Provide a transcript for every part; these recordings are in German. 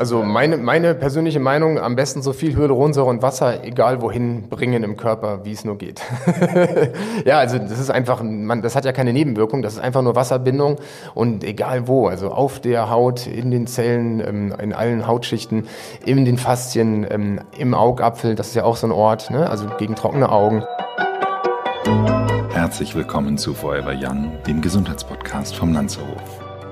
Also meine, meine persönliche Meinung, am besten so viel Hyaluronsäure und Wasser, egal wohin, bringen im Körper, wie es nur geht. ja, also das ist einfach, man, das hat ja keine Nebenwirkung, das ist einfach nur Wasserbindung und egal wo, also auf der Haut, in den Zellen, ähm, in allen Hautschichten, in den Faszien, ähm, im Augapfel, das ist ja auch so ein Ort, ne? also gegen trockene Augen. Herzlich willkommen zu Forever Young, dem Gesundheitspodcast vom Lanzerhof.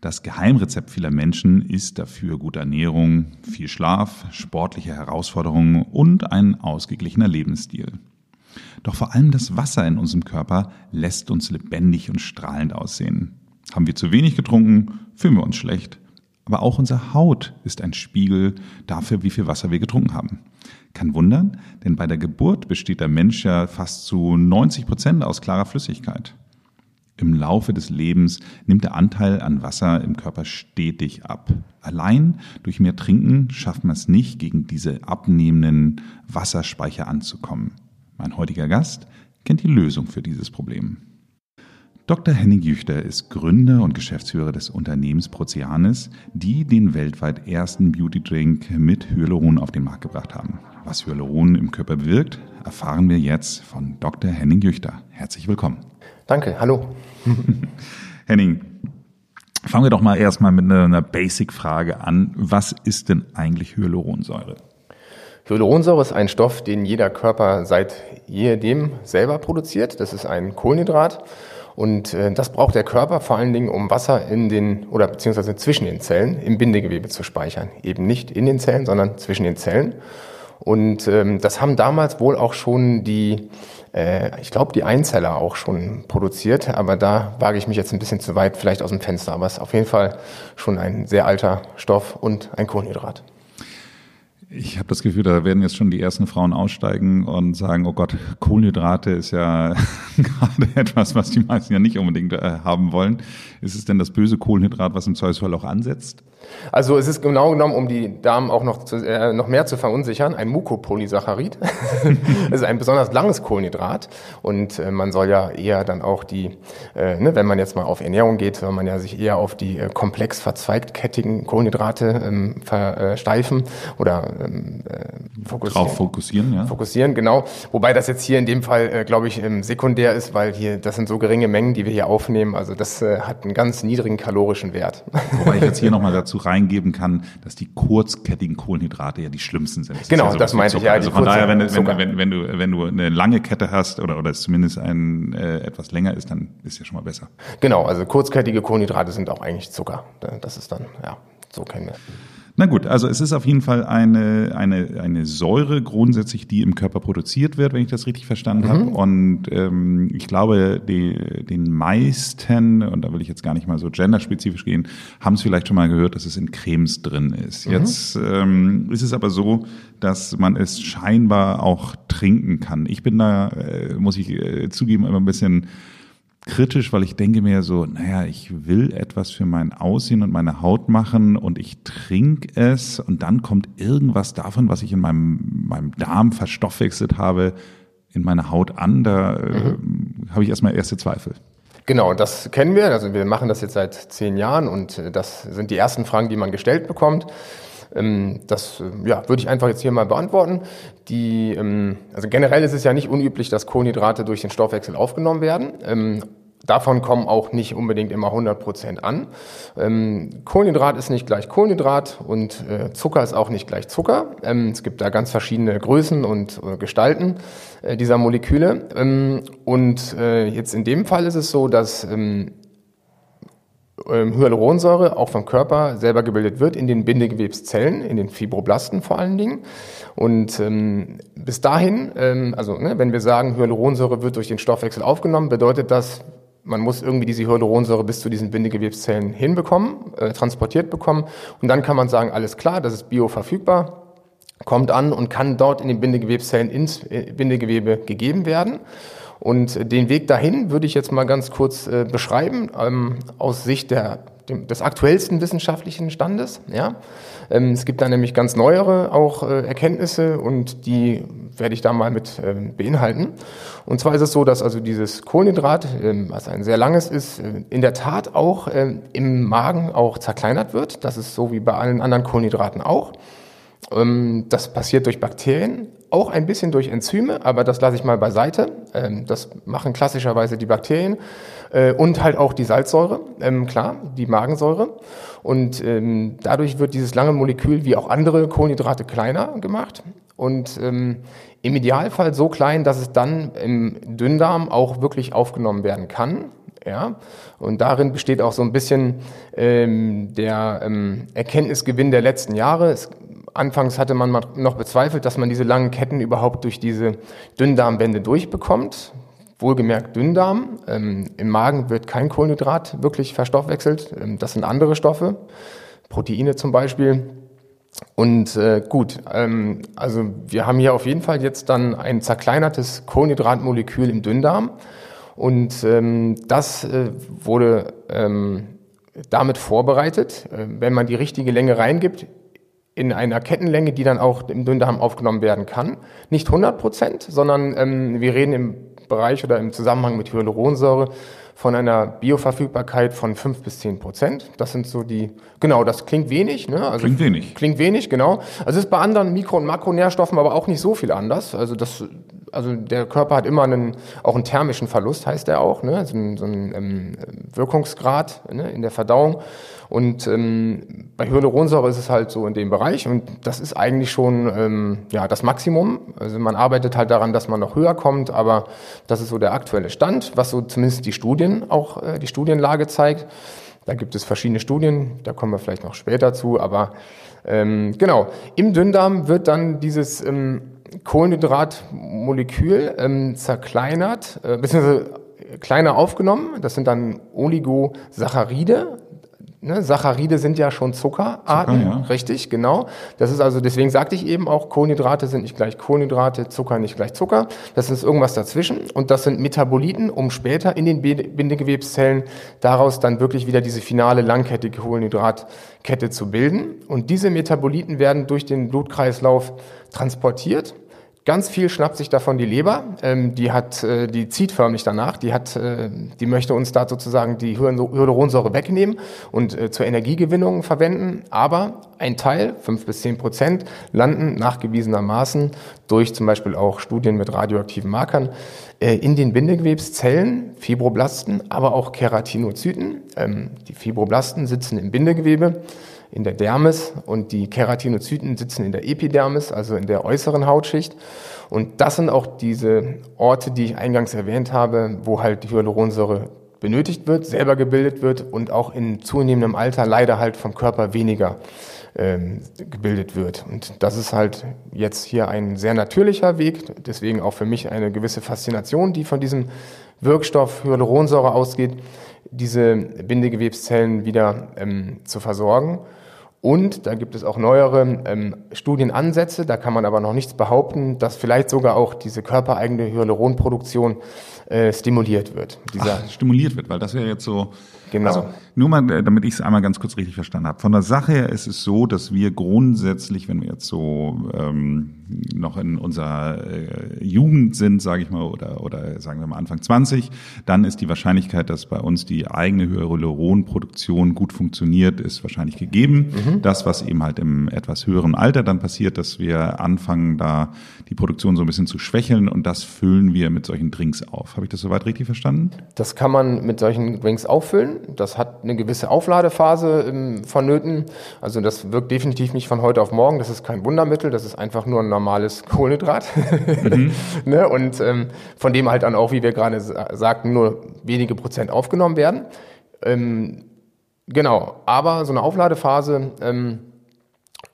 Das Geheimrezept vieler Menschen ist dafür gute Ernährung, viel Schlaf, sportliche Herausforderungen und ein ausgeglichener Lebensstil. Doch vor allem das Wasser in unserem Körper lässt uns lebendig und strahlend aussehen. Haben wir zu wenig getrunken, fühlen wir uns schlecht. Aber auch unsere Haut ist ein Spiegel dafür, wie viel Wasser wir getrunken haben. Kann wundern, denn bei der Geburt besteht der Mensch ja fast zu 90 Prozent aus klarer Flüssigkeit. Im Laufe des Lebens nimmt der Anteil an Wasser im Körper stetig ab. Allein durch mehr Trinken schafft man es nicht, gegen diese abnehmenden Wasserspeicher anzukommen. Mein heutiger Gast kennt die Lösung für dieses Problem. Dr. Henning Jüchter ist Gründer und Geschäftsführer des Unternehmens Proceanis, die den weltweit ersten Beauty-Drink mit Hyaluron auf den Markt gebracht haben. Was Hyaluron im Körper bewirkt, erfahren wir jetzt von Dr. Henning Jüchter. Herzlich willkommen. Danke, hallo. Henning, fangen wir doch mal erstmal mit einer Basic-Frage an. Was ist denn eigentlich Hyaluronsäure? Hyaluronsäure ist ein Stoff, den jeder Körper seit jedem selber produziert. Das ist ein Kohlenhydrat. Und äh, das braucht der Körper vor allen Dingen, um Wasser in den oder beziehungsweise zwischen den Zellen im Bindegewebe zu speichern. Eben nicht in den Zellen, sondern zwischen den Zellen. Und ähm, das haben damals wohl auch schon die äh, ich glaube, die Einzeller auch schon produziert, aber da wage ich mich jetzt ein bisschen zu weit vielleicht aus dem Fenster. Aber es ist auf jeden Fall schon ein sehr alter Stoff und ein Kohlenhydrat. Ich habe das Gefühl, da werden jetzt schon die ersten Frauen aussteigen und sagen, oh Gott, Kohlenhydrate ist ja gerade etwas, was die meisten ja nicht unbedingt äh, haben wollen. Ist es denn das böse Kohlenhydrat, was im Zweifelsfall auch ansetzt? Also es ist genau genommen, um die Damen auch noch, zu, äh, noch mehr zu verunsichern, ein Mukopolysaccharid. es ist ein besonders langes Kohlenhydrat und äh, man soll ja eher dann auch die, äh, ne, wenn man jetzt mal auf Ernährung geht, soll man ja sich eher auf die äh, komplex verzweigtkettigen Kohlenhydrate ähm, versteifen oder ähm, äh, fokussieren. Drauf fokussieren, ja. Fokussieren, genau. Wobei das jetzt hier in dem Fall, äh, glaube ich, ähm, sekundär ist, weil hier, das sind so geringe Mengen, die wir hier aufnehmen. Also das äh, hat einen ganz niedrigen kalorischen Wert. Wobei ich jetzt hier nochmal dazu reingeben kann, dass die kurzkettigen Kohlenhydrate ja die schlimmsten sind. Das genau, ja das meinte ich ja. Also von daher, wenn, wenn, wenn, wenn, du, wenn du eine lange Kette hast oder, oder es zumindest ein äh, etwas länger ist, dann ist ja schon mal besser. Genau, also kurzkettige Kohlenhydrate sind auch eigentlich Zucker. Das ist dann, ja, so kennen wir. Na gut, also es ist auf jeden Fall eine, eine, eine Säure grundsätzlich, die im Körper produziert wird, wenn ich das richtig verstanden mhm. habe. Und ähm, ich glaube, die, den meisten, und da will ich jetzt gar nicht mal so genderspezifisch gehen, haben es vielleicht schon mal gehört, dass es in Cremes drin ist. Mhm. Jetzt ähm, ist es aber so, dass man es scheinbar auch trinken kann. Ich bin da, äh, muss ich äh, zugeben, immer ein bisschen kritisch, weil ich denke mir so, naja, ich will etwas für mein Aussehen und meine Haut machen und ich trinke es und dann kommt irgendwas davon, was ich in meinem, meinem Darm verstoffwechselt habe, in meine Haut an. Da äh, mhm. äh, habe ich erstmal erste Zweifel. Genau, das kennen wir. Also wir machen das jetzt seit zehn Jahren und äh, das sind die ersten Fragen, die man gestellt bekommt. Ähm, das äh, ja, würde ich einfach jetzt hier mal beantworten. Die, ähm, also generell ist es ja nicht unüblich, dass Kohlenhydrate durch den Stoffwechsel aufgenommen werden. Ähm, davon kommen auch nicht unbedingt immer 100 Prozent an. Kohlenhydrat ist nicht gleich Kohlenhydrat und äh, Zucker ist auch nicht gleich Zucker. es gibt da ganz verschiedene Größen und äh, Gestalten dieser Moleküle. und jetzt in dem Fall ist es so, dass ähm, Hyaluronsäure auch vom Körper selber gebildet wird in den Bindegewebszellen, in den Fibroblasten vor allen Dingen. Und ähm, bis dahin, ähm, also ne, wenn wir sagen, Hyaluronsäure wird durch den Stoffwechsel aufgenommen, bedeutet das, man muss irgendwie diese Hyaluronsäure bis zu diesen Bindegewebszellen hinbekommen, äh, transportiert bekommen. Und dann kann man sagen, alles klar, das ist bioverfügbar. kommt an und kann dort in den Bindegewebszellen ins äh, Bindegewebe gegeben werden. Und den Weg dahin würde ich jetzt mal ganz kurz äh, beschreiben, ähm, aus Sicht der, dem, des aktuellsten wissenschaftlichen Standes. Ja? Ähm, es gibt da nämlich ganz neuere auch äh, Erkenntnisse und die werde ich da mal mit äh, beinhalten. Und zwar ist es so, dass also dieses Kohlenhydrat, äh, was ein sehr langes ist, äh, in der Tat auch äh, im Magen auch zerkleinert wird. Das ist so wie bei allen anderen Kohlenhydraten auch. Ähm, das passiert durch Bakterien, auch ein bisschen durch Enzyme, aber das lasse ich mal beiseite. Ähm, das machen klassischerweise die Bakterien äh, und halt auch die Salzsäure, ähm, klar, die Magensäure. Und dadurch wird dieses lange Molekül wie auch andere Kohlenhydrate kleiner gemacht und im Idealfall so klein, dass es dann im Dünndarm auch wirklich aufgenommen werden kann. Ja, und darin besteht auch so ein bisschen ähm, der ähm, Erkenntnisgewinn der letzten Jahre. Es Anfangs hatte man noch bezweifelt, dass man diese langen Ketten überhaupt durch diese Dünndarmwände durchbekommt. Wohlgemerkt Dünndarm. Ähm, Im Magen wird kein Kohlenhydrat wirklich verstoffwechselt. Ähm, das sind andere Stoffe, Proteine zum Beispiel. Und äh, gut, ähm, also wir haben hier auf jeden Fall jetzt dann ein zerkleinertes Kohlenhydratmolekül im Dünndarm. Und ähm, das äh, wurde ähm, damit vorbereitet. Äh, wenn man die richtige Länge reingibt, in einer Kettenlänge, die dann auch im Dünndarm aufgenommen werden kann. Nicht 100 Prozent, sondern ähm, wir reden im Bereich oder im Zusammenhang mit Hyaluronsäure von einer Bioverfügbarkeit von 5 bis 10 Prozent. Das sind so die, genau, das klingt wenig. Ne? Also klingt wenig. Klingt wenig, genau. Also es ist bei anderen Mikro- und Makronährstoffen aber auch nicht so viel anders. Also das, also der Körper hat immer einen, auch einen thermischen Verlust, heißt der auch, ne? so ein, so ein ähm, Wirkungsgrad ne? in der Verdauung. Und ähm, bei Hyaluronsäure ist es halt so in dem Bereich und das ist eigentlich schon ähm, ja, das Maximum. Also man arbeitet halt daran, dass man noch höher kommt, aber das ist so der aktuelle Stand, was so zumindest die Studien auch, äh, die Studienlage zeigt. Da gibt es verschiedene Studien, da kommen wir vielleicht noch später zu, aber ähm, genau, im Dünndarm wird dann dieses ähm, Kohlenhydratmolekül ähm, zerkleinert, äh, beziehungsweise kleiner aufgenommen. Das sind dann Oligosaccharide. Ne, Saccharide sind ja schon Zuckerarten, Zucker, ja. richtig, genau. Das ist also, deswegen sagte ich eben auch, Kohlenhydrate sind nicht gleich Kohlenhydrate, Zucker nicht gleich Zucker. Das ist irgendwas dazwischen und das sind Metaboliten, um später in den Bindegewebszellen daraus dann wirklich wieder diese finale langkettige Kohlenhydratkette zu bilden. Und diese Metaboliten werden durch den Blutkreislauf transportiert Ganz viel schnappt sich davon die Leber. Ähm, die hat, äh, die zieht förmlich danach. Die hat, äh, die möchte uns da sozusagen die Hyaluronsäure wegnehmen und äh, zur Energiegewinnung verwenden. Aber ein Teil, fünf bis zehn Prozent, landen nachgewiesenermaßen durch zum Beispiel auch Studien mit radioaktiven Markern äh, in den Bindegewebszellen, Fibroblasten, aber auch Keratinozyten. Ähm, die Fibroblasten sitzen im Bindegewebe in der Dermis und die Keratinozyten sitzen in der Epidermis, also in der äußeren Hautschicht. Und das sind auch diese Orte, die ich eingangs erwähnt habe, wo halt die Hyaluronsäure benötigt wird, selber gebildet wird und auch in zunehmendem Alter leider halt vom Körper weniger ähm, gebildet wird. Und das ist halt jetzt hier ein sehr natürlicher Weg, deswegen auch für mich eine gewisse Faszination, die von diesem Wirkstoff Hyaluronsäure ausgeht, diese Bindegewebszellen wieder ähm, zu versorgen. Und da gibt es auch neuere ähm, Studienansätze, da kann man aber noch nichts behaupten, dass vielleicht sogar auch diese körpereigene Hyaluronproduktion äh, stimuliert wird. Dieser Ach, stimuliert wird, weil das wäre jetzt so Genau. Also nur mal, äh, damit ich es einmal ganz kurz richtig verstanden habe. Von der Sache her ist es so, dass wir grundsätzlich, wenn wir jetzt so ähm, noch in unserer äh, Jugend sind, sage ich mal, oder, oder sagen wir mal Anfang 20, dann ist die Wahrscheinlichkeit, dass bei uns die eigene Hyaluronproduktion gut funktioniert, ist wahrscheinlich gegeben. Mhm. Das, was eben halt im etwas höheren Alter dann passiert, dass wir anfangen, da die Produktion so ein bisschen zu schwächeln und das füllen wir mit solchen Drinks auf. Habe ich das soweit richtig verstanden? Das kann man mit solchen Drinks auffüllen. Das hat eine gewisse Aufladephase ähm, vonnöten. Also das wirkt definitiv nicht von heute auf morgen. Das ist kein Wundermittel. Das ist einfach nur ein normales Kohlenhydrat. Mhm. ne? Und ähm, von dem halt dann auch, wie wir gerade sagten, nur wenige Prozent aufgenommen werden. Ähm, genau. Aber so eine Aufladephase ähm, Äh,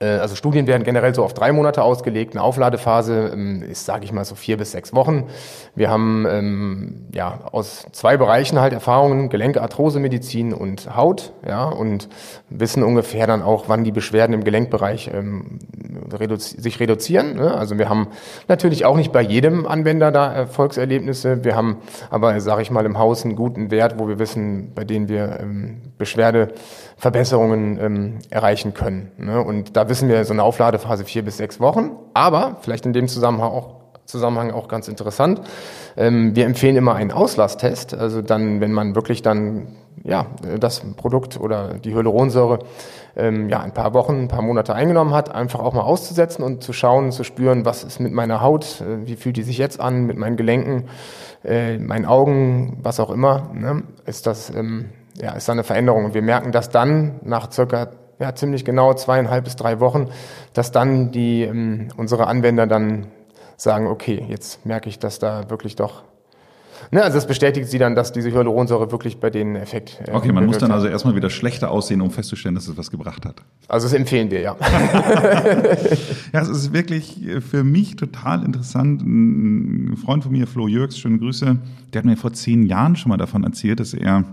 also Studien werden generell so auf drei Monate ausgelegt. Eine Aufladephase ähm, ist, sage ich mal, so vier bis sechs Wochen. Wir haben ähm, ja aus zwei Bereichen halt Erfahrungen: Gelenke, Arthrosemedizin und Haut. Ja, und wissen ungefähr dann auch, wann die Beschwerden im Gelenkbereich ähm, reduzi sich reduzieren. Ne? Also wir haben natürlich auch nicht bei jedem Anwender da Erfolgserlebnisse. Wir haben aber, sage ich mal, im Haus einen guten Wert, wo wir wissen, bei denen wir ähm, Beschwerdeverbesserungen ähm, erreichen können. Ne? Und da wissen wir so eine Aufladephase vier bis sechs Wochen. Aber vielleicht in dem Zusammenhang auch, Zusammenhang auch ganz interessant. Ähm, wir empfehlen immer einen Auslasttest. Also dann, wenn man wirklich dann ja, das Produkt oder die Hyaluronsäure ähm, ja, ein paar Wochen, ein paar Monate eingenommen hat, einfach auch mal auszusetzen und zu schauen, zu spüren, was ist mit meiner Haut, äh, wie fühlt die sich jetzt an, mit meinen Gelenken, äh, meinen Augen, was auch immer, ne? ist das, ähm, ja, ist da eine Veränderung. Und wir merken, dass dann nach circa ja, ziemlich genau zweieinhalb bis drei Wochen, dass dann die ähm, unsere Anwender dann sagen, okay, jetzt merke ich, dass da wirklich doch Ne, also das bestätigt sie dann, dass diese Hyaluronsäure wirklich bei denen Effekt. Äh, okay, man muss dann also erstmal wieder schlechter aussehen, um festzustellen, dass es was gebracht hat. Also das empfehlen wir, ja. ja, es ist wirklich für mich total interessant. Ein Freund von mir, Flo Jürgs, schöne Grüße, der hat mir vor zehn Jahren schon mal davon erzählt, dass er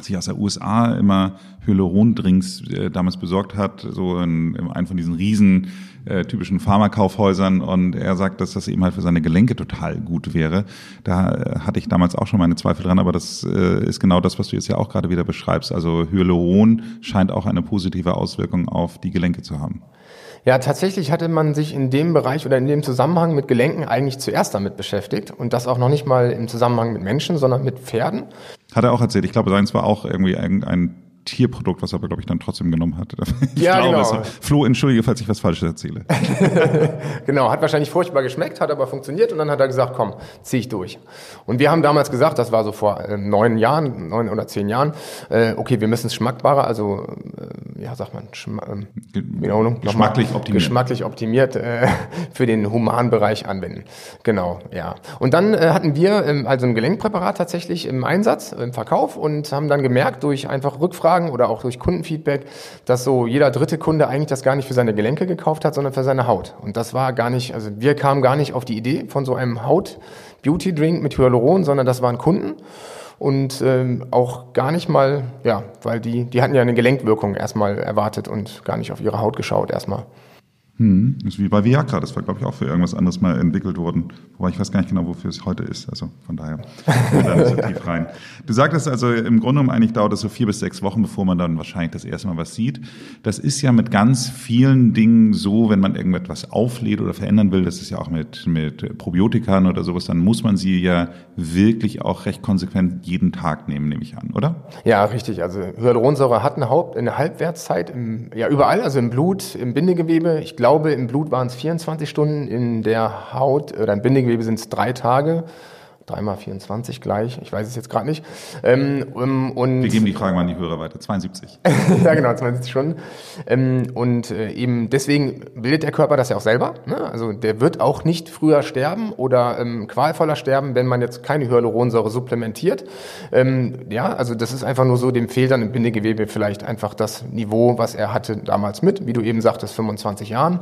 sich aus der USA immer Hyaluron-Drinks äh, damals besorgt hat, so in, in einem von diesen riesen äh, typischen Pharmakaufhäusern und er sagt, dass das eben halt für seine Gelenke total gut wäre. Da äh, hatte ich damals auch schon meine Zweifel dran, aber das äh, ist genau das, was du jetzt ja auch gerade wieder beschreibst. Also Hyaluron scheint auch eine positive Auswirkung auf die Gelenke zu haben. Ja, tatsächlich hatte man sich in dem Bereich oder in dem Zusammenhang mit Gelenken eigentlich zuerst damit beschäftigt und das auch noch nicht mal im Zusammenhang mit Menschen, sondern mit Pferden. Hat er auch erzählt. Ich glaube, seins war auch irgendwie ein, ein Tierprodukt, was er aber, glaube ich, dann trotzdem genommen hat. Ich ja, glaube, genau. Es, Flo, entschuldige, falls ich was Falsches erzähle. genau, hat wahrscheinlich furchtbar geschmeckt, hat aber funktioniert und dann hat er gesagt, komm, zieh ich durch. Und wir haben damals gesagt, das war so vor äh, neun Jahren, neun oder zehn Jahren, äh, okay, wir müssen es schmackbarer, also, äh, ja, sagt man, Schma ähm, Wiederholung, geschmacklich mal, optimiert. Geschmacklich optimiert äh, für den Humanbereich anwenden. Genau, ja. Und dann äh, hatten wir ähm, also ein Gelenkpräparat tatsächlich im Einsatz, im Verkauf und haben dann gemerkt, durch einfach Rückfragen, Umfragen oder auch durch Kundenfeedback, dass so jeder dritte Kunde eigentlich das gar nicht für seine Gelenke gekauft hat, sondern für seine Haut. Und das war gar nicht, also wir kamen gar nicht auf die Idee von so einem Haut-Beauty-Drink mit Hyaluron, sondern das waren Kunden und ähm, auch gar nicht mal, ja, weil die, die hatten ja eine Gelenkwirkung erstmal erwartet und gar nicht auf ihre Haut geschaut erstmal. Hm, das ist wie bei Viagra, das war, glaube ich, auch für irgendwas anderes mal entwickelt worden. Wobei ich weiß gar nicht genau, wofür es heute ist. Also von daher, da nicht so tief rein. Du sagtest also, im Grunde genommen eigentlich dauert es so vier bis sechs Wochen, bevor man dann wahrscheinlich das erste Mal was sieht. Das ist ja mit ganz vielen Dingen so, wenn man irgendetwas auflädt oder verändern will, das ist ja auch mit, mit Probiotikern oder sowas, dann muss man sie ja wirklich auch recht konsequent jeden Tag nehmen, nehme ich an, oder? Ja, richtig. Also Hyaluronsäure hat eine, Haupt, eine Halbwertszeit im, ja, überall, also im Blut, im Bindegewebe. Ich glaube, im Blut waren es 24 Stunden, in der Haut oder im Bindegewebe sind es drei Tage. Dreimal 24 gleich, ich weiß es jetzt gerade nicht. Ähm, und Wir geben die Frage mal an die Hörer weiter. 72. ja, genau, 72 Stunden. Ähm, und äh, eben deswegen bildet der Körper das ja auch selber. Ne? Also der wird auch nicht früher sterben oder ähm, qualvoller sterben, wenn man jetzt keine Hyaluronsäure supplementiert. Ähm, ja, also das ist einfach nur so, dem fehlt dann im Bindegewebe vielleicht einfach das Niveau, was er hatte damals mit, wie du eben sagtest, 25 Jahren.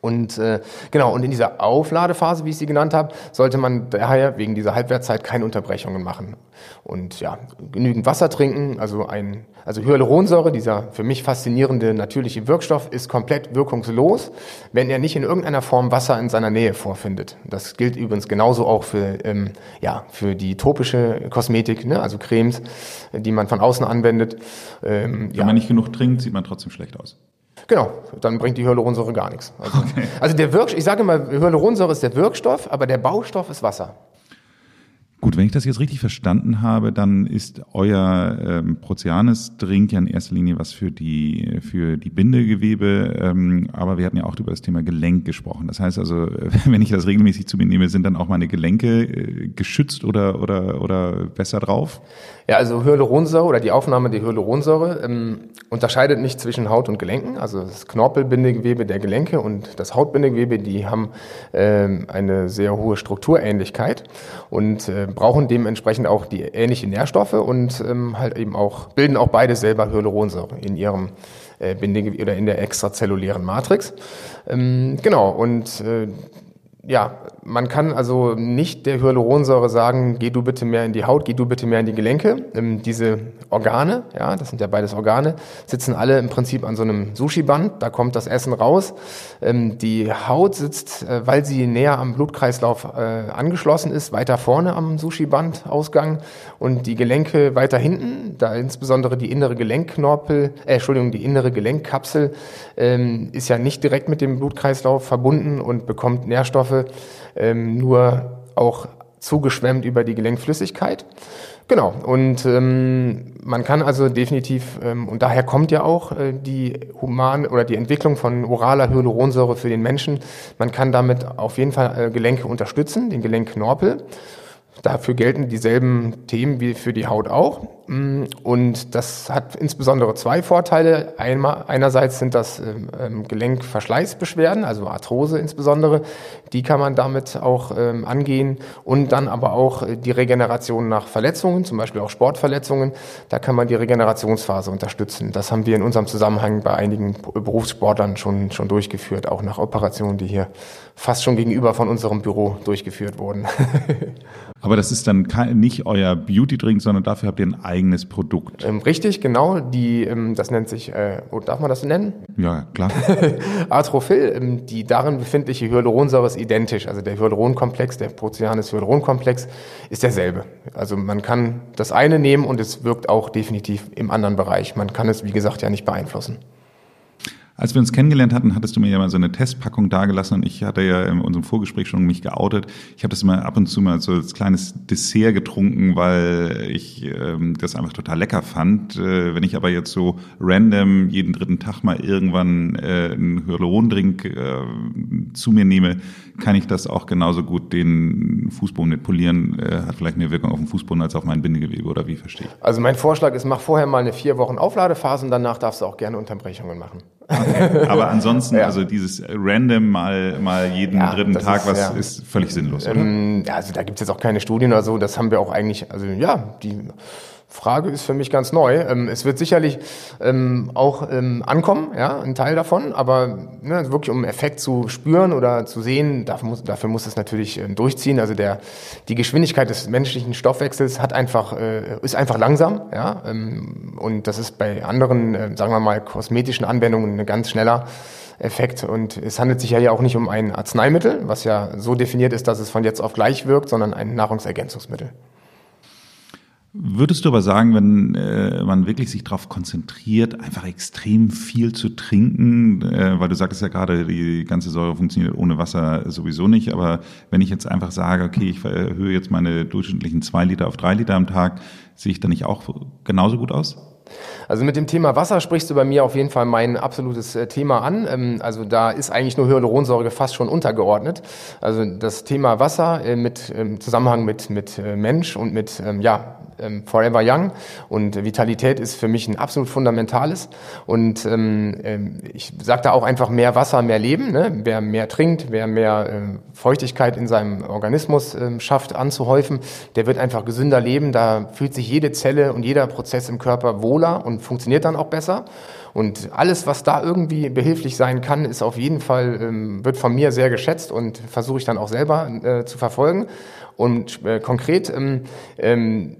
Und äh, genau, und in dieser Aufladephase, wie ich sie genannt habe, sollte man daher wegen dieser Halbwertszeit keine Unterbrechungen machen. Und ja, genügend Wasser trinken, also ein, also Hyaluronsäure, dieser für mich faszinierende natürliche Wirkstoff, ist komplett wirkungslos, wenn er nicht in irgendeiner Form Wasser in seiner Nähe vorfindet. Das gilt übrigens genauso auch für, ähm, ja, für die topische Kosmetik, ne? also Cremes, die man von außen anwendet. Ähm, wenn ja. man nicht genug trinkt, sieht man trotzdem schlecht aus. Genau, dann bringt die Hyaluronsäure gar nichts. Also, okay. also der Wirkstoff, ich sage immer, Hyaluronsäure ist der Wirkstoff, aber der Baustoff ist Wasser. Gut, wenn ich das jetzt richtig verstanden habe, dann ist euer ähm, Proceanes-Drink ja in erster Linie was für die, für die Bindegewebe, ähm, aber wir hatten ja auch über das Thema Gelenk gesprochen. Das heißt also, wenn ich das regelmäßig zu mir nehme, sind dann auch meine Gelenke äh, geschützt oder, oder, oder besser drauf? Ja, also Hyaluronsäure oder die Aufnahme der Hyaluronsäure ähm, unterscheidet nicht zwischen Haut und Gelenken. Also das Knorpelbindegewebe der Gelenke und das Hautbindegewebe, die haben ähm, eine sehr hohe Strukturähnlichkeit und äh, brauchen dementsprechend auch die ähnliche Nährstoffe und ähm, halt eben auch bilden auch beide selber Hyaluronsäure in ihrem äh, Bindegewebe oder in der extrazellulären Matrix. Ähm, genau, und äh, ja, man kann also nicht der Hyaluronsäure sagen, geh du bitte mehr in die Haut, geh du bitte mehr in die Gelenke. Ähm, diese Organe, ja, das sind ja beides Organe, sitzen alle im Prinzip an so einem Sushi-Band. Da kommt das Essen raus. Ähm, die Haut sitzt, äh, weil sie näher am Blutkreislauf äh, angeschlossen ist, weiter vorne am Sushi-Band-Ausgang und die Gelenke weiter hinten. Da insbesondere die innere Gelenkknorpel, äh, Entschuldigung, die innere Gelenkkapsel ähm, ist ja nicht direkt mit dem Blutkreislauf verbunden und bekommt Nährstoffe ähm, nur auch zugeschwemmt über die Gelenkflüssigkeit. Genau, und ähm, man kann also definitiv, ähm, und daher kommt ja auch äh, die human oder die Entwicklung von oraler Hyaluronsäure für den Menschen. Man kann damit auf jeden Fall äh, Gelenke unterstützen, den Gelenkknorpel. Dafür gelten dieselben Themen wie für die Haut auch. Mm, und das hat insbesondere zwei Vorteile. Einmal, einerseits sind das ähm, ähm, Gelenkverschleißbeschwerden, also Arthrose insbesondere. Die kann man damit auch ähm, angehen. Und dann aber auch äh, die Regeneration nach Verletzungen, zum Beispiel auch Sportverletzungen. Da kann man die Regenerationsphase unterstützen. Das haben wir in unserem Zusammenhang bei einigen Berufssportlern schon, schon durchgeführt, auch nach Operationen, die hier fast schon gegenüber von unserem Büro durchgeführt wurden. Aber das ist dann nicht euer Beauty-Drink, sondern dafür habt ihr ein eigenes Produkt. Ähm, richtig, genau. Die, ähm, das nennt sich, äh, oh, darf man das nennen? Ja, klar. Atrophil, ähm, die darin befindliche Hyaluronsäure ist identisch. Also der Hyaluronkomplex, der Proceanis Hyaluronkomplex ist derselbe. Also man kann das eine nehmen und es wirkt auch definitiv im anderen Bereich. Man kann es, wie gesagt, ja nicht beeinflussen. Als wir uns kennengelernt hatten, hattest du mir ja mal so eine Testpackung dagelassen und ich hatte ja in unserem Vorgespräch schon mich geoutet. Ich habe das mal ab und zu mal so als kleines Dessert getrunken, weil ich ähm, das einfach total lecker fand. Äh, wenn ich aber jetzt so random jeden dritten Tag mal irgendwann äh, einen Hyalurondrink äh, zu mir nehme, kann ich das auch genauso gut den Fußboden nicht polieren. Äh, hat vielleicht mehr Wirkung auf den Fußboden als auf mein Bindegewebe oder wie verstehe ich? Also mein Vorschlag ist, mach vorher mal eine vier Wochen Aufladephase und danach darfst du auch gerne Unterbrechungen machen. Aber ansonsten, ja. also dieses random mal, mal jeden ja, dritten Tag, ist, was ja. ist völlig sinnlos, oder? Ähm, also da gibt es jetzt auch keine Studien oder so. Das haben wir auch eigentlich, also ja, die Frage ist für mich ganz neu. Ähm, es wird sicherlich ähm, auch ähm, ankommen, ja, ein Teil davon, aber ne, wirklich um Effekt zu spüren oder zu sehen, dafür muss, dafür muss es natürlich durchziehen. Also der, die Geschwindigkeit des menschlichen Stoffwechsels hat einfach, äh, ist einfach langsam, ja, und das ist bei anderen, äh, sagen wir mal, kosmetischen Anwendungen ein ganz schneller Effekt. Und es handelt sich ja auch nicht um ein Arzneimittel, was ja so definiert ist, dass es von jetzt auf gleich wirkt, sondern ein Nahrungsergänzungsmittel. Würdest du aber sagen, wenn äh, man wirklich sich darauf konzentriert, einfach extrem viel zu trinken, äh, weil du sagtest ja gerade, die ganze Säure funktioniert ohne Wasser sowieso nicht, aber wenn ich jetzt einfach sage, okay, ich erhöhe jetzt meine durchschnittlichen zwei Liter auf drei Liter am Tag, sehe ich da nicht auch genauso gut aus? Also mit dem Thema Wasser sprichst du bei mir auf jeden Fall mein absolutes äh, Thema an. Ähm, also da ist eigentlich nur Hyaluronsäure fast schon untergeordnet. Also das Thema Wasser äh, mit im Zusammenhang mit mit äh, Mensch und mit ähm, ja ähm, Forever Young und Vitalität ist für mich ein absolut fundamentales. Und ähm, ähm ich sage da auch einfach mehr Wasser, mehr Leben. Ne? Wer mehr trinkt, wer mehr äh, Feuchtigkeit in seinem Organismus äh, schafft anzuhäufen, der wird einfach gesünder leben. Da fühlt sich jede Zelle und jeder Prozess im Körper wohler und funktioniert dann auch besser. Und alles, was da irgendwie behilflich sein kann, ist auf jeden Fall, ähm, wird von mir sehr geschätzt und versuche ich dann auch selber äh, zu verfolgen. Und äh, konkret ähm, ähm,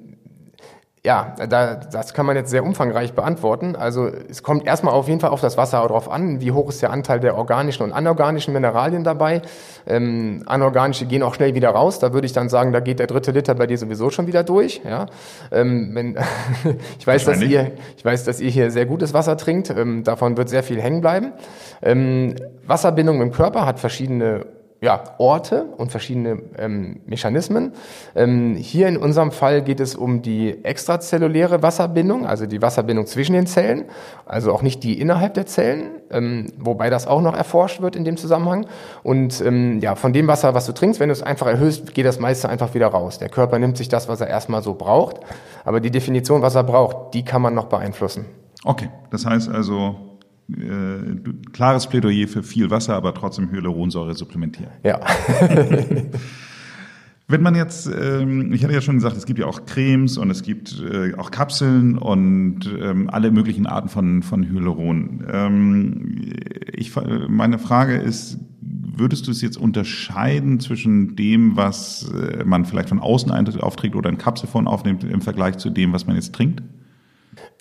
ja, da, das kann man jetzt sehr umfangreich beantworten. Also es kommt erstmal auf jeden Fall auf das Wasser drauf an, wie hoch ist der Anteil der organischen und anorganischen Mineralien dabei. Ähm, anorganische gehen auch schnell wieder raus. Da würde ich dann sagen, da geht der dritte Liter bei dir sowieso schon wieder durch. Ja, ähm, wenn, ich weiß, dass ihr, ich weiß, dass ihr hier sehr gutes Wasser trinkt. Ähm, davon wird sehr viel hängen bleiben. Ähm, Wasserbindung im Körper hat verschiedene ja, Orte und verschiedene ähm, Mechanismen. Ähm, hier in unserem Fall geht es um die extrazelluläre Wasserbindung, also die Wasserbindung zwischen den Zellen, also auch nicht die innerhalb der Zellen, ähm, wobei das auch noch erforscht wird in dem Zusammenhang. Und ähm, ja, von dem Wasser, was du trinkst, wenn du es einfach erhöhst, geht das meiste einfach wieder raus. Der Körper nimmt sich das, was er erstmal so braucht, aber die Definition, was er braucht, die kann man noch beeinflussen. Okay, das heißt also, äh, klares Plädoyer für viel Wasser, aber trotzdem Hyaluronsäure supplementieren. Ja. Wenn man jetzt, ähm, ich hatte ja schon gesagt, es gibt ja auch Cremes und es gibt äh, auch Kapseln und ähm, alle möglichen Arten von, von Hyaluron. Ähm, ich, meine Frage ist, würdest du es jetzt unterscheiden zwischen dem, was äh, man vielleicht von außen aufträgt oder in Kapselform aufnimmt, im Vergleich zu dem, was man jetzt trinkt?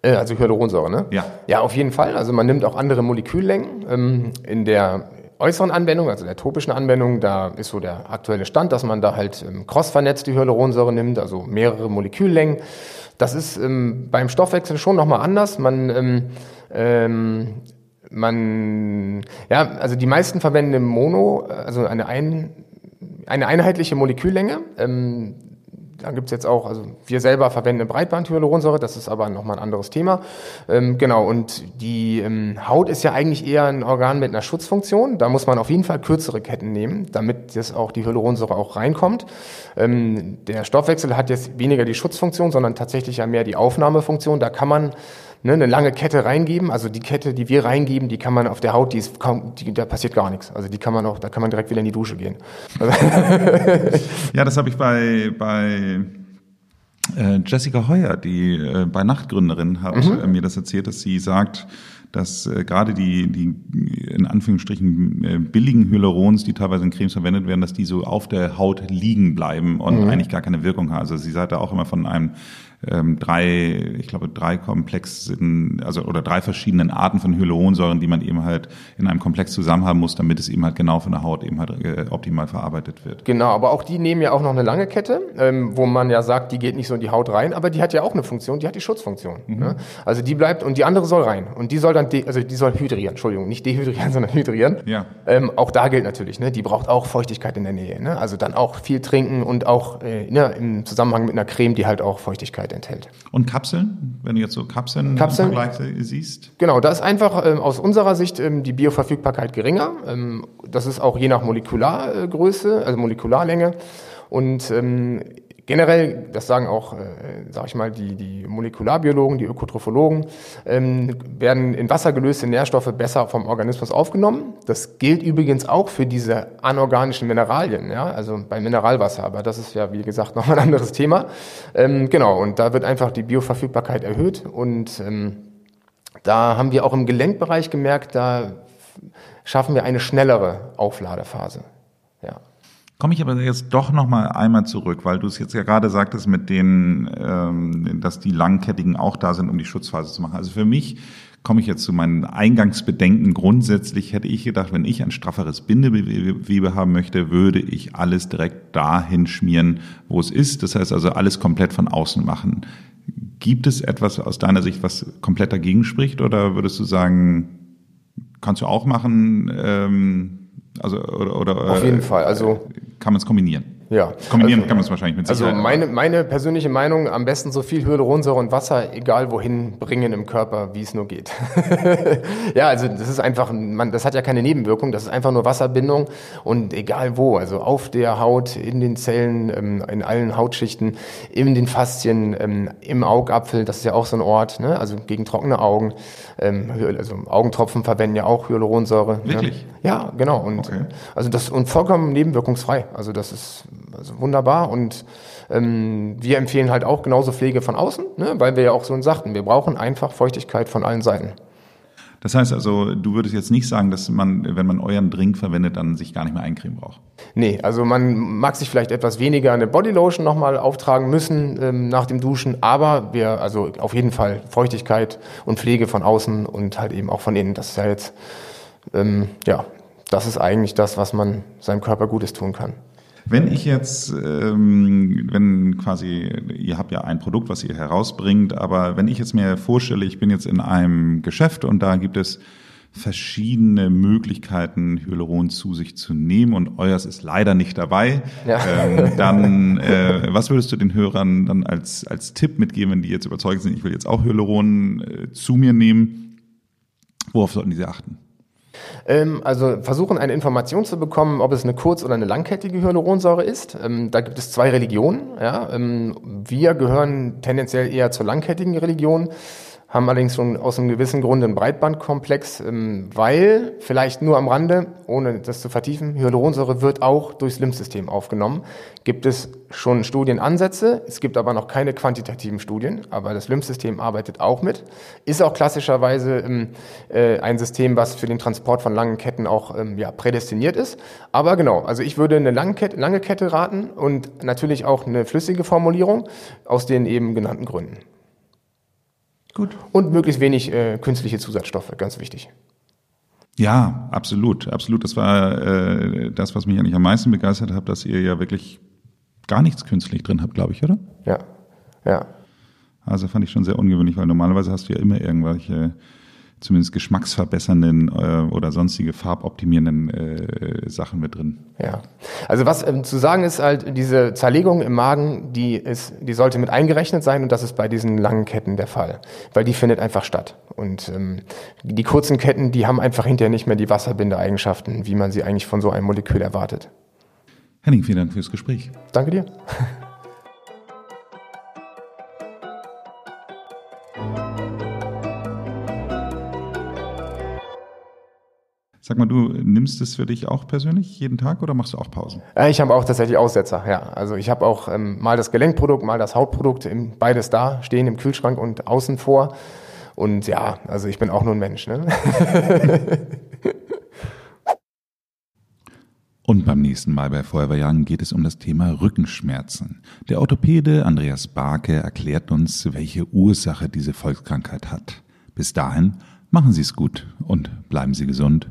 Äh, also Hyaluronsäure, ne? Ja. Ja, auf jeden Fall. Also man nimmt auch andere Moleküllängen. Ähm, in der äußeren Anwendung, also der topischen Anwendung, da ist so der aktuelle Stand, dass man da halt ähm, cross-vernetzte Hyaluronsäure nimmt, also mehrere Moleküllängen. Das ist ähm, beim Stoffwechsel schon nochmal anders. Man, ähm, ähm, man, ja, also die meisten verwenden Mono, also eine, ein, eine einheitliche Moleküllänge. Ähm, da gibt's jetzt auch, also wir selber verwenden Breitbandhyaluronsäure, das ist aber nochmal ein anderes Thema. Ähm, genau, und die ähm, Haut ist ja eigentlich eher ein Organ mit einer Schutzfunktion. Da muss man auf jeden Fall kürzere Ketten nehmen, damit das auch die Hyaluronsäure auch reinkommt. Ähm, der Stoffwechsel hat jetzt weniger die Schutzfunktion, sondern tatsächlich ja mehr die Aufnahmefunktion. Da kann man ne, eine lange Kette reingeben. Also die Kette, die wir reingeben, die kann man auf der Haut, die ist kaum, die, da passiert gar nichts. Also die kann man auch, da kann man direkt wieder in die Dusche gehen. ja, das habe ich bei bei äh, Jessica Heuer, die äh, bei Nachtgründerin, hat mhm. äh, mir das erzählt, dass sie sagt, dass äh, gerade die, die in Anführungsstrichen äh, billigen Hyalurons, die teilweise in Cremes verwendet werden, dass die so auf der Haut liegen bleiben und mhm. eigentlich gar keine Wirkung haben. Also sie sagt da auch immer von einem ähm, drei, ich glaube, drei komplexen, also oder drei verschiedenen Arten von Hyaluronsäuren, die man eben halt in einem Komplex zusammen haben muss, damit es eben halt genau von der Haut eben halt äh, optimal verarbeitet wird. Genau, aber auch die nehmen ja auch noch eine lange Kette, ähm, wo man ja sagt, die geht nicht so in die Haut rein, aber die hat ja auch eine Funktion, die hat die Schutzfunktion. Mhm. Ne? Also die bleibt und die andere soll rein und die soll dann, also die soll hydrieren, Entschuldigung, nicht dehydrieren, sondern hydrieren. Ja. Ähm, auch da gilt natürlich, ne, die braucht auch Feuchtigkeit in der Nähe. Ne? Also dann auch viel trinken und auch äh, ne, im Zusammenhang mit einer Creme, die halt auch Feuchtigkeit Flüssigkeit enthält. Und Kapseln, wenn du jetzt so Kapseln, Kapseln siehst? Genau, da ist einfach ähm, aus unserer Sicht ähm, die Bioverfügbarkeit geringer. Ähm, das ist auch je nach Molekulargröße, also Molekularlänge. Und ähm, Generell, das sagen auch, äh, sag ich mal, die, die Molekularbiologen, die Ökotrophologen, ähm, werden in Wasser gelöste Nährstoffe besser vom Organismus aufgenommen. Das gilt übrigens auch für diese anorganischen Mineralien, ja, also bei Mineralwasser, aber das ist ja, wie gesagt, nochmal ein anderes Thema. Ähm, genau, und da wird einfach die Bioverfügbarkeit erhöht und ähm, da haben wir auch im Gelenkbereich gemerkt, da schaffen wir eine schnellere Aufladephase. Komme ich aber jetzt doch noch mal einmal zurück, weil du es jetzt ja gerade sagtest mit denen, ähm, dass die langkettigen auch da sind, um die Schutzphase zu machen. Also für mich komme ich jetzt zu meinen Eingangsbedenken. Grundsätzlich hätte ich gedacht, wenn ich ein strafferes Bindegewebe haben möchte, würde ich alles direkt dahin schmieren, wo es ist. Das heißt also alles komplett von außen machen. Gibt es etwas aus deiner Sicht, was komplett dagegen spricht? Oder würdest du sagen, kannst du auch machen? Ähm, also oder, oder auf jeden Fall. Also kann man es kombinieren. Ja. Kombinieren also, kann man es wahrscheinlich mit Sicherheit. Also meine, meine persönliche Meinung, am besten so viel Hyaluronsäure und Wasser, egal wohin, bringen im Körper, wie es nur geht. ja, also das ist einfach, man, das hat ja keine Nebenwirkung, das ist einfach nur Wasserbindung und egal wo, also auf der Haut, in den Zellen, ähm, in allen Hautschichten, in den Faszien, ähm, im Augapfel, das ist ja auch so ein Ort, ne? also gegen trockene Augen. Ähm, also Augentropfen verwenden ja auch Hyaluronsäure. Ne? Wirklich? Ne? Ja, genau. Und okay. also das und vollkommen nebenwirkungsfrei. Also das ist also wunderbar und ähm, wir empfehlen halt auch genauso Pflege von außen, ne? weil wir ja auch so sagten, wir brauchen einfach Feuchtigkeit von allen Seiten. Das heißt also, du würdest jetzt nicht sagen, dass man, wenn man euren Drink verwendet, dann sich gar nicht mehr eincremen braucht? Nee, also man mag sich vielleicht etwas weniger eine Bodylotion nochmal auftragen müssen ähm, nach dem Duschen, aber wir, also auf jeden Fall Feuchtigkeit und Pflege von außen und halt eben auch von innen. Das ist ja jetzt, ähm, ja, das ist eigentlich das, was man seinem Körper Gutes tun kann. Wenn ich jetzt, ähm, wenn quasi, ihr habt ja ein Produkt, was ihr herausbringt, aber wenn ich jetzt mir vorstelle, ich bin jetzt in einem Geschäft und da gibt es verschiedene Möglichkeiten, Hyaluron zu sich zu nehmen und euers ist leider nicht dabei. Ja. Ähm, dann, äh, was würdest du den Hörern dann als, als Tipp mitgeben, wenn die jetzt überzeugt sind, ich will jetzt auch Hyaluron äh, zu mir nehmen? Worauf sollten diese achten? Ähm, also versuchen eine Information zu bekommen, ob es eine kurz- oder eine langkettige Hyaluronsäure ist. Ähm, da gibt es zwei Religionen. Ja? Ähm, wir gehören tendenziell eher zur langkettigen Religion. Haben allerdings schon aus einem gewissen Grund einen Breitbandkomplex, ähm, weil, vielleicht nur am Rande, ohne das zu vertiefen, Hyaluronsäure wird auch durchs Lymphsystem aufgenommen. Gibt es schon Studienansätze, es gibt aber noch keine quantitativen Studien, aber das Lymphsystem arbeitet auch mit. Ist auch klassischerweise ähm, äh, ein System, was für den Transport von langen Ketten auch ähm, ja, prädestiniert ist. Aber genau, also ich würde eine lange Kette, lange Kette raten und natürlich auch eine flüssige Formulierung aus den eben genannten Gründen. Gut. Und möglichst wenig äh, künstliche Zusatzstoffe, ganz wichtig. Ja, absolut, absolut. Das war äh, das, was mich eigentlich am meisten begeistert hat, dass ihr ja wirklich gar nichts künstlich drin habt, glaube ich, oder? Ja, ja. Also fand ich schon sehr ungewöhnlich, weil normalerweise hast du ja immer irgendwelche zumindest geschmacksverbessernden äh, oder sonstige farboptimierenden äh, Sachen mit drin. Ja, also was ähm, zu sagen ist halt, diese Zerlegung im Magen, die ist, die sollte mit eingerechnet sein und das ist bei diesen langen Ketten der Fall, weil die findet einfach statt. Und ähm, die kurzen Ketten, die haben einfach hinterher nicht mehr die Wasserbindeeigenschaften, wie man sie eigentlich von so einem Molekül erwartet. Henning, vielen Dank fürs Gespräch. Danke dir. Sag mal, du nimmst es für dich auch persönlich jeden Tag oder machst du auch Pausen? Äh, ich habe auch tatsächlich Aussetzer, ja. Also ich habe auch ähm, mal das Gelenkprodukt, mal das Hautprodukt, im, beides da, stehen im Kühlschrank und außen vor. Und ja, also ich bin auch nur ein Mensch. Ne? Und beim nächsten Mal bei Feuerwehrjagen geht es um das Thema Rückenschmerzen. Der Orthopäde Andreas Barke erklärt uns, welche Ursache diese Volkskrankheit hat. Bis dahin, machen Sie es gut und bleiben Sie gesund.